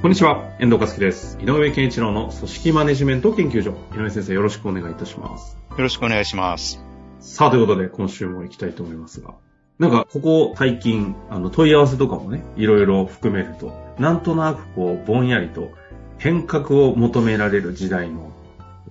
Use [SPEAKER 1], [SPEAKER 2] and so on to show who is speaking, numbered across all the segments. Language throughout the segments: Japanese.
[SPEAKER 1] こんにちは、遠藤和樹です。井上健一郎の組織マネジメント研究所。井上先生、よろしくお願いいたします。
[SPEAKER 2] よろしくお願いします。
[SPEAKER 1] さあ、ということで、今週も行きたいと思いますが。なんか、ここ最近、あの、問い合わせとかもね、いろいろ含めると、なんとなくこう、ぼんやりと変革を求められる時代の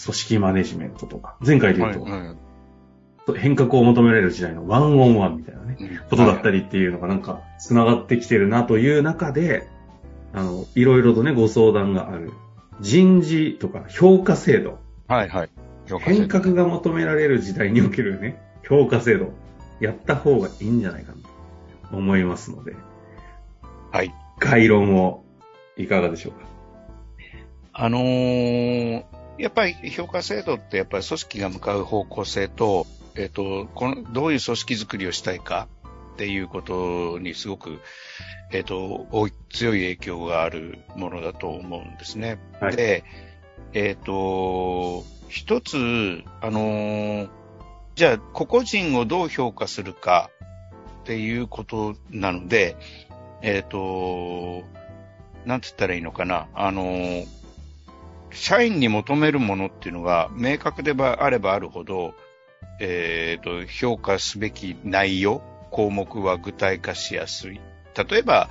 [SPEAKER 1] 組織マネジメントとか、前回で言うと、
[SPEAKER 2] はい
[SPEAKER 1] 変革を求められる時代のワンオンワンみたいなね、ことだった
[SPEAKER 2] り。
[SPEAKER 1] りっていうのがなんか繋がってきてるなという中で、あの、いろいろとね、ご相談がある人事とか評価制度、
[SPEAKER 2] はいはい。
[SPEAKER 1] 変革が求められる時代におけるね、評価制度、やった方がいいんじゃないかなと思いますので、
[SPEAKER 2] はい。
[SPEAKER 1] 概論をいかがでしょうか？
[SPEAKER 2] あのーやっぱり評価制度ってやっぱり組織が向かう方向性と、えっ、と、この、どういう組織づくりをしたいかっていうことにすごく、えっ、と、大い強い影響があるものだと思うんですね。
[SPEAKER 1] はい
[SPEAKER 2] で、えっ、と、一つ、あのーじゃあ、個々人をどう評価するかっていうことなので、えっ、と、なんつったらいいのかな。あのー社員に求めるものっていうのが明確であればあるほど、えっ、と、評価すべき内容、項目は具体化しやすい。例えば、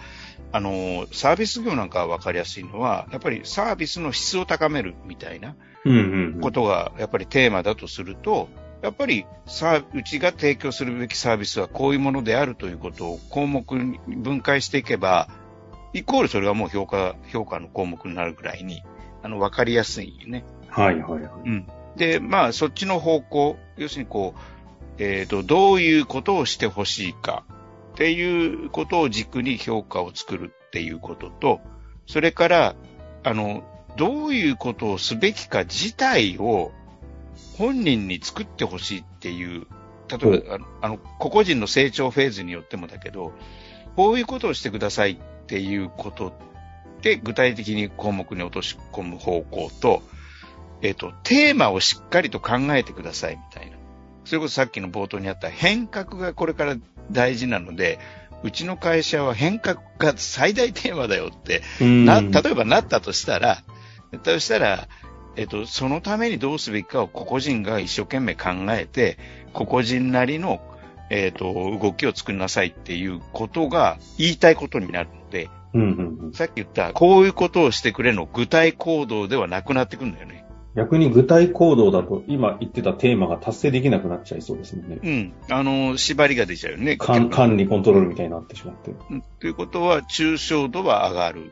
[SPEAKER 2] あの、サービス業なんかはわかりやすいのは、やっぱりサービスの質を高めるみたいな。ことがやっぱりテーマだとすると、やっぱりさ、うちが提供するべきサービスはこういうものであるということを項目に分解していけば、イコールそれがもう評価、評価の項目になるぐらいに、あの、わかりやすいね。
[SPEAKER 1] はいはいはい。
[SPEAKER 2] うん。で、まあ、そっちの方向、要するにこう、えっ、と、どういうことをしてほしいかっていうことを軸に評価を作るっていうことと、それから、あの、どういうことをすべきか自体を本人に作ってほしいっていう、例えば、あのあの、個々人の成長フェーズによってもだけど、こういうことをしてくださいっていうことで、具体的に項目に落とし込む方向と、えっ、と、テーマをしっかりと考えてくださいみたいな。それこそさっきの冒頭にあった変革がこれから大事なので、うちの会社は変革が最大テーマだよって、
[SPEAKER 1] うん
[SPEAKER 2] な、例えばなったとしたら、としたら、えっと、そのためにどうすべきかを個々人が一生懸命考えて、個々人なりの、えっと、動きを作りなさいっていうことが言いたいことになるので、
[SPEAKER 1] うんうんうん。
[SPEAKER 2] さっき言った、こういうことをしてくれの具体行動ではなくなってくるんだよね。
[SPEAKER 1] 逆に具体行動だと、今言ってたテーマが達成できなくなっちゃいそうですもんね。
[SPEAKER 2] うん。あの、縛りが出ちゃうよね。
[SPEAKER 1] 管管理コントロールみたいになってしまって。
[SPEAKER 2] うんということは、抽象度は上がる。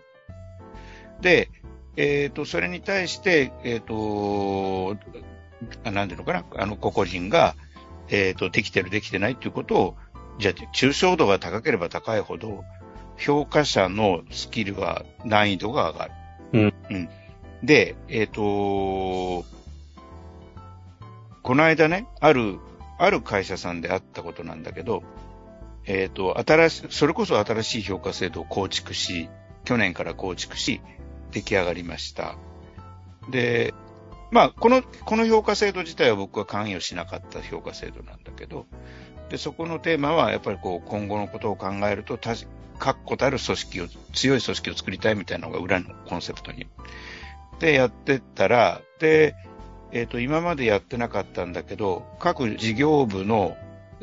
[SPEAKER 2] で、えっ、と、それに対して、えっ、と、あなんていうのかな、あの、個々人が、えっ、と、できてる、できてないということを、じゃあ、抽象度が高ければ高いほど、評価者のスキルは、難易度が上がる。
[SPEAKER 1] うん。
[SPEAKER 2] うん。で、えっ、と、この間ね、ある、ある会社さんであったことなんだけど、えっ、と、新し、それこそ新しい評価制度を構築し、去年から構築し、出来上がりました。で、まあ、この、この評価制度自体は僕は関与しなかった評価制度なんだけど、で、そこのテーマは、やっぱりこう、今後のことを考えると、確固たる組織を、強い組織を作りたいみたいなのが裏のコンセプトに。で、やってったら、で、えっ、と、今までやってなかったんだけど、各事業部の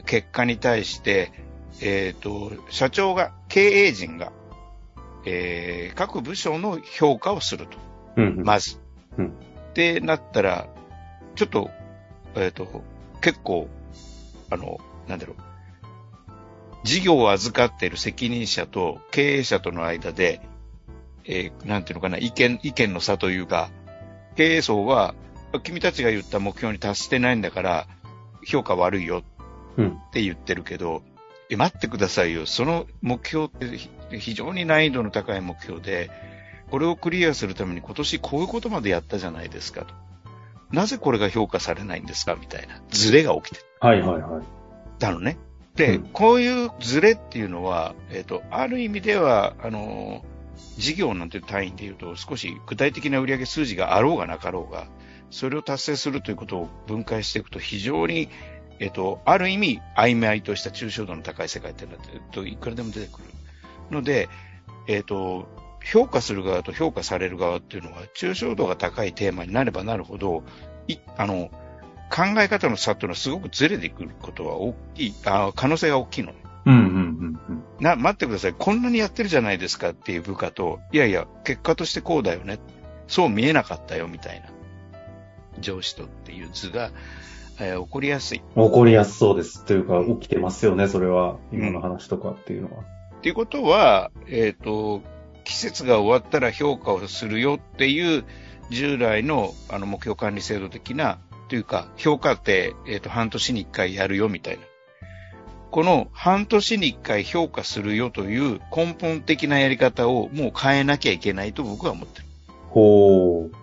[SPEAKER 2] 結果に対して、えっ、と、社長が、経営陣が、えー各部署の評価をすると。
[SPEAKER 1] うんうん。
[SPEAKER 2] まず。
[SPEAKER 1] うん
[SPEAKER 2] で、なったら、ちょっと、えっ、と、結構、あの、なんだろう。事業を預かっている責任者と経営者との間で、えーなんていうのかな、意見、意見の差というか、経営層は、君たちが言った目標に達してないんだから、評価悪いよ
[SPEAKER 1] うん。
[SPEAKER 2] って言ってるけど、え、待ってくださいよ。その目標って非常に難易度の高い目標で、これをクリアするために今年こういうことまでやったじゃないですかと。なぜこれが評価されないんですかみたいなズレが起きて
[SPEAKER 1] はいはいはい。
[SPEAKER 2] たのね。で、
[SPEAKER 1] うん
[SPEAKER 2] こういうズレっていうのは、えっ、と、ある意味では、あの、事業なんていう単位で言うと、少し具体的な売上数字があろうがなかろうが、それを達成するということを分解していくと、非常に、えっ、と、ある意味、曖昧とした抽象度の高い世界っていうのは、えっと、いくらでも出てくる。ので、えっ、と、評価する側と評価される側っていうのは、抽象度が高いテーマになればなるほど、い、あの、考え方の差っていうのはすごくずれてくることは大きい、あ可能性が大きいの。
[SPEAKER 1] うんうん。
[SPEAKER 2] な、待ってください。こんなにやってるじゃないですかっていう部下と、いやいや、結果としてこうだよね。そう見えなかったよ、みたいな。上司とっていう図が、えー起こりやすい。
[SPEAKER 1] 起こりやすそうです。というか、起きてますよね、それは。今の話とかっていうのは。
[SPEAKER 2] っていうことは、えっ、と、季節が終わったら評価をするよっていう、従来のあの目標管理制度的な、というか、評価って、えっ、と、半年に一回やるよみたいな。この半年に一回評価するよという根本的なやり方をもう変えなきゃいけないと僕は思ってる。
[SPEAKER 1] ほう。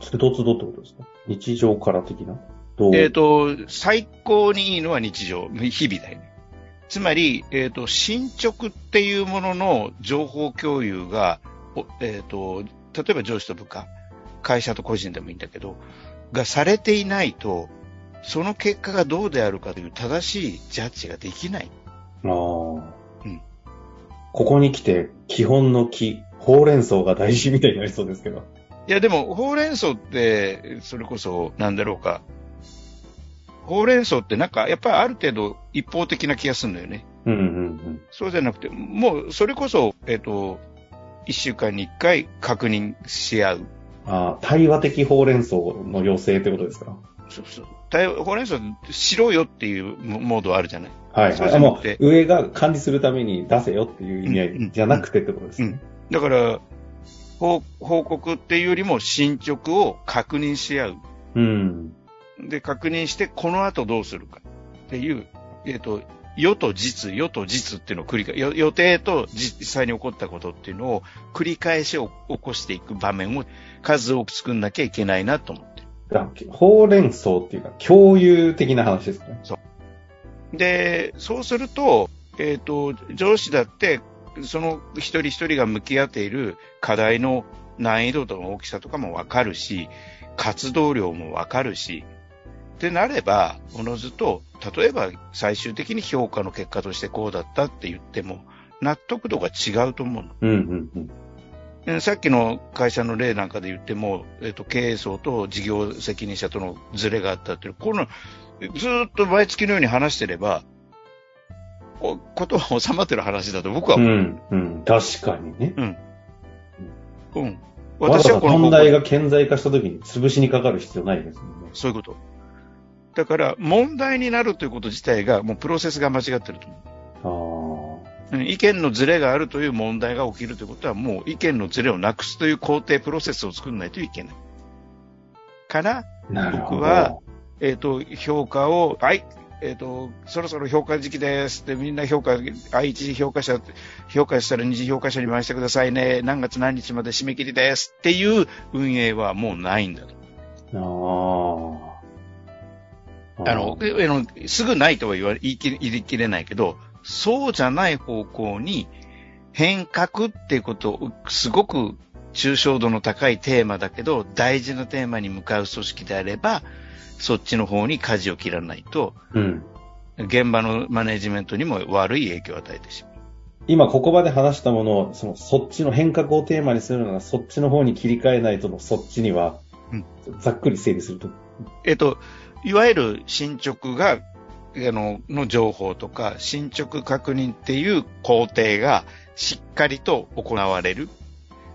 [SPEAKER 1] つどつどってことですか？日常から的な？どう？
[SPEAKER 2] えっ、と、最高にいいのは日常、日々だよね。つまり、えっ、と、進捗っていうものの情報共有が、おえっ、と、例えば上司と部下、会社と個人でもいいんだけど、がされていないと、その結果がどうであるかという正しいジャッジができない。
[SPEAKER 1] ああ。
[SPEAKER 2] うん
[SPEAKER 1] ここに来て、基本の木、ほうれん草が大事みたいになりそうですけど。
[SPEAKER 2] いや、でも、ほうれん草って、それこそ、なんだろうか。ほうれん草ってなんか、やっぱりある程度一方的な気がするんだよね。
[SPEAKER 1] うんうんうん。
[SPEAKER 2] そうじゃなくて、もう、それこそ、えっ、と、一週間に一回確認し合う。
[SPEAKER 1] ああ、対話的ほうれん草の要請ってことですか？
[SPEAKER 2] そうそう。対ほうれん草しろよっていうモモードあるじゃない。
[SPEAKER 1] はいはい。もう、上が管理するために出せよっていう意味合
[SPEAKER 2] うんうん
[SPEAKER 1] いじゃなくてってことですね。
[SPEAKER 2] だから、報報告っていうよりも進捗を確認し合う。
[SPEAKER 1] うん。
[SPEAKER 2] で、確認して、この後どうするかっていう、えっ、と、予と実、予と実っていうのを繰り返予予定と実際に起こったことっていうのを繰り返しを起こしていく場面を数多く作んなきゃいけないなと思ってる。
[SPEAKER 1] だほうれん草っていうか、共有的な話ですね。
[SPEAKER 2] で、そうすると、えっ、と、上司だって、その一人一人が向き合っている課題の難易度との大きさとかもわかるし、活動量もわかるし、ってなれば、おのずと、例えば最終的に評価の結果としてこうだったって言っても、納得度が違うと思うの。
[SPEAKER 1] うんうんうん。
[SPEAKER 2] えさっきの会社の例なんかで言っても、えっ、と、経営層と事業責任者とのズレがあったっていう、この、ずーっと毎月のように話してれば、こことは収まってる話だと僕は
[SPEAKER 1] う
[SPEAKER 2] 思う。
[SPEAKER 1] んうん。確かにね。
[SPEAKER 2] うん。
[SPEAKER 1] わざわざ
[SPEAKER 2] 私はこの
[SPEAKER 1] 問題が顕在化した時に潰しにかかる必要ないですもんね。
[SPEAKER 2] そういうこと。だから、問題になるということ自体が、もうプロセスが間違ってると思う。意見のズレがあるという問題が起きるということは、もう意見のズレをなくすという工程、プロセスを作らないといけない。から。僕はえっ、と、評価を、はい、えっ、と、そろそろ評価時期ですって、みんな評価、あ、一次評価者、評価したら二次評価者に回してくださいね。何月何日まで締め切りですっていう運営はもうないんだと。
[SPEAKER 1] ああ。
[SPEAKER 2] あの、すぐないとは言わ言い切れないけど、そうじゃない方向に変革っていうことを、すごく抽象度の高いテーマだけど、大事なテーマに向かう組織であれば、そっちの方に舵を切らないと、
[SPEAKER 1] うん。
[SPEAKER 2] 現場のマネジメントにも悪い影響を与えてしまう。
[SPEAKER 1] 今ここまで話したものを、その、そっちの変革をテーマにするなら、そっちの方に切り替えないとの、そっちには、
[SPEAKER 2] うん
[SPEAKER 1] ざっくり整理すると。
[SPEAKER 2] えっと、いわゆる進捗が、あの、の情報とか、進捗確認っていう工程がしっかりと行われる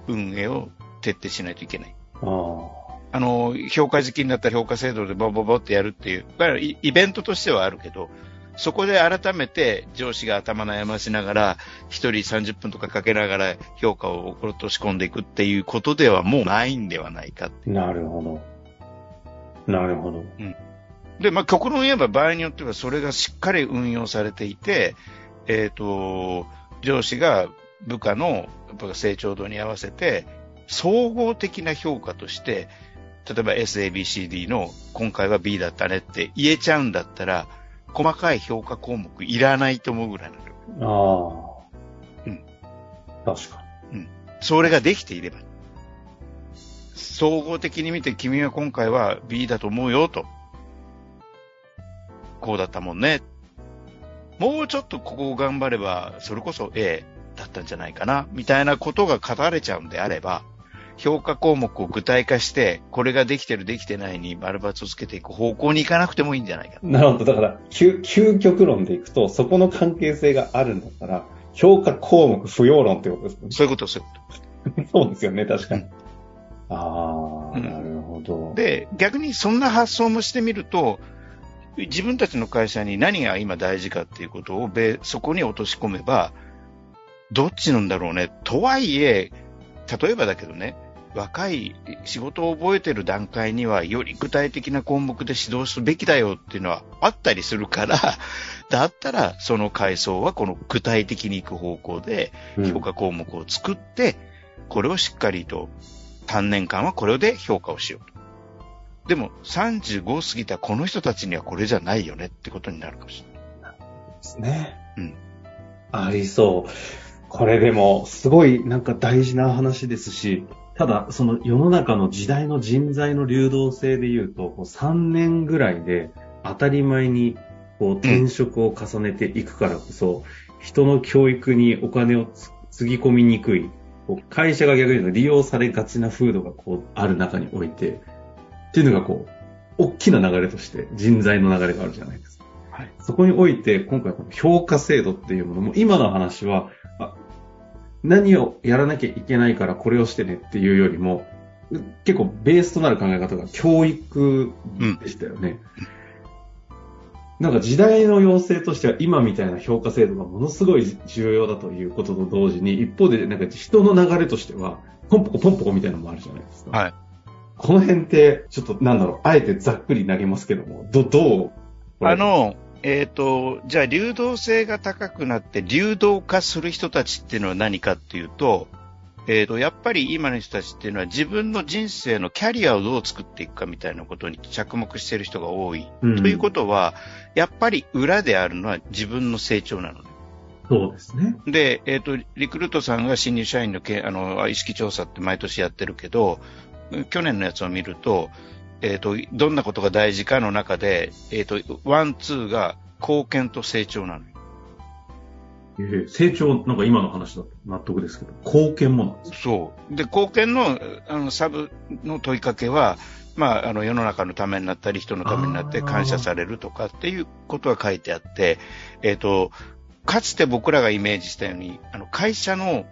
[SPEAKER 2] 運営を徹底しないといけない。
[SPEAKER 1] ああ。
[SPEAKER 2] あの、評価時期になったら評価制度でボボボってやるっていう、だからイイベントとしてはあるけど、そこで改めて上司が頭悩ましながら、一人30分とかかけながら評価を落とし込んでいくっていうことではもうないんではないかって。
[SPEAKER 1] なるほど。なるほど。
[SPEAKER 2] で、まあ、極論言えば場合によってはそれがしっかり運用されていて、えっ、と、上司が部下のやっぱ成長度に合わせて、総合的な評価として、例えば SABCD の今回は B だったねって言えちゃうんだったら、細かい評価項目いらないと思うぐらいなのよ。
[SPEAKER 1] ああ。
[SPEAKER 2] うん。
[SPEAKER 1] 確か
[SPEAKER 2] それができていれば。総合的に見て君は今回は B だと思うよと。こうだったもんね。もうちょっとここを頑張れば、それこそ A だったんじゃないかな、みたいなことが語れちゃうんであれば、評価項目を具体化して、これができてるできてないに丸抜をつけていく方向に行かなくてもいいんじゃないかな。
[SPEAKER 1] なるほど。だから、究究極論でいくと、そこの関係性があるんだったら、評価項目不要論ってことですね。
[SPEAKER 2] そういうこと、そういうこ
[SPEAKER 1] そうですよね、確かに。
[SPEAKER 2] うん
[SPEAKER 1] ああ、
[SPEAKER 2] うん
[SPEAKER 1] なるほど。
[SPEAKER 2] と。で、逆にそんな発想もしてみると、自分たちの会社に何が今大事かっていうことをべそこに落とし込めば、どっちなんだろうね。とはいえ、例えばだけどね、若い仕事を覚えてる段階にはより具体的な項目で指導すべきだよっていうのはあったりするから、だったらその階層はこの具体的に行く方向で
[SPEAKER 1] うん
[SPEAKER 2] 評価項目を作って、これをしっかりと単年間はこれで評価をしようと。でも35過ぎたこの人たちにはこれじゃないよねってことになるかもしれない。
[SPEAKER 1] ですね。
[SPEAKER 2] うん。
[SPEAKER 1] ありそう。これでも、すごいなんか大事な話ですし、ただ、その世の中の時代の人材の流動性で言うと、こう3年ぐらいで当たり前にこう転職を重ねていくからこそ、人の教育にお金をつつぎ込みにくい、こう会社が逆に利用されがちな風土がこうある中において、っていうのがこう、大きな流れとして人材の流れがあるじゃないですか。
[SPEAKER 2] はい。
[SPEAKER 1] そこにおいて、今回この評価制度っていうものも、今の話は、あ何をやらなきゃいけないからこれをしてねっていうよりも、結構ベースとなる考え方が教育でしたよね。なんか時代の要請としては今みたいな評価制度がものすごい重要だということと同時に、一方でなんか人の流れとしては、ポンポコポンポコみたいなのもあるじゃないですか。
[SPEAKER 2] はい。
[SPEAKER 1] この辺って、ちょっとなんだろう、あえてざっくりになりますけども、ど、どう
[SPEAKER 2] あ、の、えっ、と、じゃあ流動性が高くなって流動化する人たちっていうのは何かっていうと、えっ、と、やっぱり今の人たちっていうのは自分の人生のキャリアをどう作っていくかみたいなことに着目している人が多い。
[SPEAKER 1] うん
[SPEAKER 2] ということは、やっぱり裏であるのは自分の成長なのね。
[SPEAKER 1] そうですね。
[SPEAKER 2] で、えっ、と、リクルートさんが新入社員のけあの意識調査って毎年やってるけど、去年のやつを見ると、えっ、と、どんなことが大事かの中で、えっ、と、ワン、ツーが貢献と成長なのよ。
[SPEAKER 1] ええ成長、なんか今の話だと納得ですけど、貢献もなんです
[SPEAKER 2] そう。で、貢献の、あの、サブの問いかけは、まあ、あの、世の中のためになったり、人のためになって感謝されるとかっていうことが書いてあって、えっ、と、かつて僕らがイメージしたように、あの、会社の、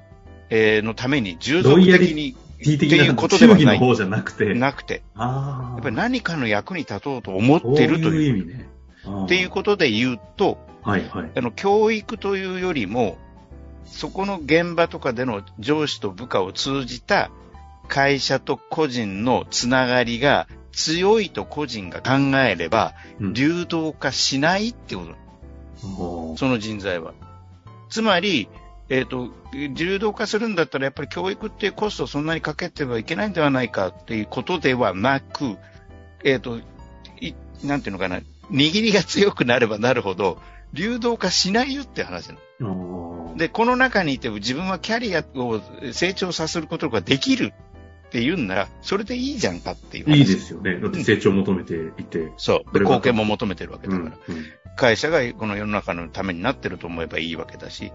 [SPEAKER 2] えーのために従属的に
[SPEAKER 1] T 的
[SPEAKER 2] っていう
[SPEAKER 1] な
[SPEAKER 2] ことではない
[SPEAKER 1] 忠義の方じゃなくて、
[SPEAKER 2] なくて。やっぱり何かの役に立とうと思ってると
[SPEAKER 1] いう
[SPEAKER 2] いう、
[SPEAKER 1] 意味ね。
[SPEAKER 2] っていうことで言うと、
[SPEAKER 1] はいはい。
[SPEAKER 2] あの、教育というよりも、そこの現場とかでの上司と部下を通じた会社と個人のつながりが強いと個人が考えれば、
[SPEAKER 1] うん
[SPEAKER 2] 流動化しないってこと。
[SPEAKER 1] おー
[SPEAKER 2] その人材は。つまり、えっ、と、流動化するんだったらやっぱり教育っていうコストをそんなにかけてはいけないんではないかっていうことではなく、えっ、と、い、なんていうのかな、握りが強くなればなるほど、流動化しないよって話なの。で、この中にいて自分はキャリアを成長させることができるって言うんなら、それでいいじゃんかっていう話。
[SPEAKER 1] いいですよね。だって成長を求めていて。
[SPEAKER 2] そう。で、
[SPEAKER 1] それが
[SPEAKER 2] 貢献も求めてるわけだから。
[SPEAKER 1] うん。うん
[SPEAKER 2] 会社がこの世の中のためになってると思えばいいわけだし。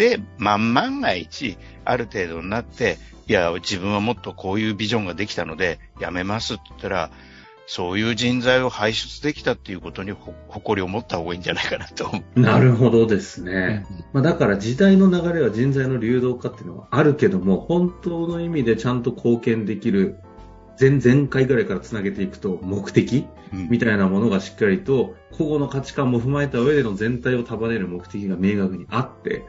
[SPEAKER 2] で、まん万が一、ある程度になって、いや、自分はもっとこういうビジョンができたので、辞めますって言ったら、そういう人材を輩出できたっていうことにほ誇りを持った方がいいんじゃないかなと。
[SPEAKER 1] なるほどですね。まあ、だから時代の流れは人材の流動化っていうのはあるけども、本当の意味でちゃんと貢献できる、前々回ぐらいからつなげていくと、目的
[SPEAKER 2] うん
[SPEAKER 1] みたいなものがしっかりと、個々の価値観も踏まえた上での全体を束ねる目的が明確にあって、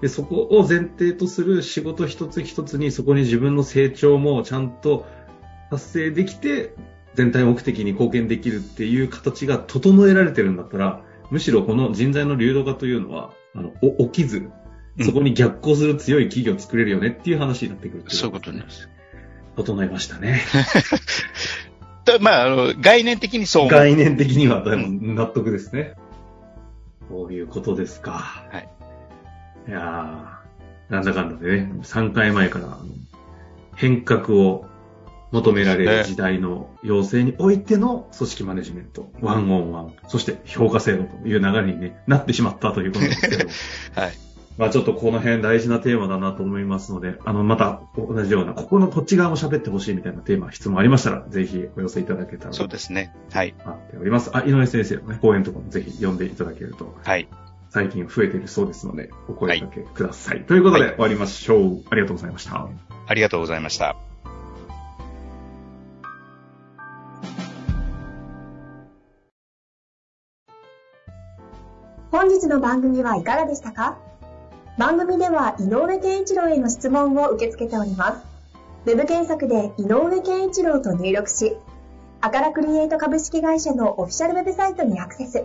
[SPEAKER 1] で、そこを前提とする仕事一つ一つにそこに自分の成長もちゃんと達成できて、全体目的に貢献できるっていう形が整えられてるんだったら、むしろこの人材の流動化というのは、あの、起きず、そこに逆行する強い企業を作れるよねっていう話になってくる、
[SPEAKER 2] そういうことです。
[SPEAKER 1] 整いましたね。
[SPEAKER 2] まあ、あの、概念的にそう
[SPEAKER 1] 概念的には、納得ですね。こういうことですか。はい。いやー、なんだかんだでね、3回前から変革を求められる時代の要請においての組織マネジメント、ワンオンワン、そして評価制度という流れに、ね、なってしまったということですけど、はい。まあちょっとこの辺大事なテーマだなと思いますので、あの、また同じような、ここのこっち側も喋ってほしいみたいなテーマ、質問ありましたら、ぜひお寄せいただけたら。
[SPEAKER 2] そうですね。はい。
[SPEAKER 1] 待っております。あ、井上先生のね、講演とかもぜひ読んでいただけると。はい。最近増えているそうですので、お声掛けください。はい、ということで、終わりましょう。ありがとうございました。
[SPEAKER 2] ありがとうございました。
[SPEAKER 3] 本日の番組はいかがでしたか？番組では井上健一郎への質問を受け付けております。ウェブ検索で井上健一郎と入力し、アカラクリエイト株式会社のオフィシャルウェブサイトにアクセス。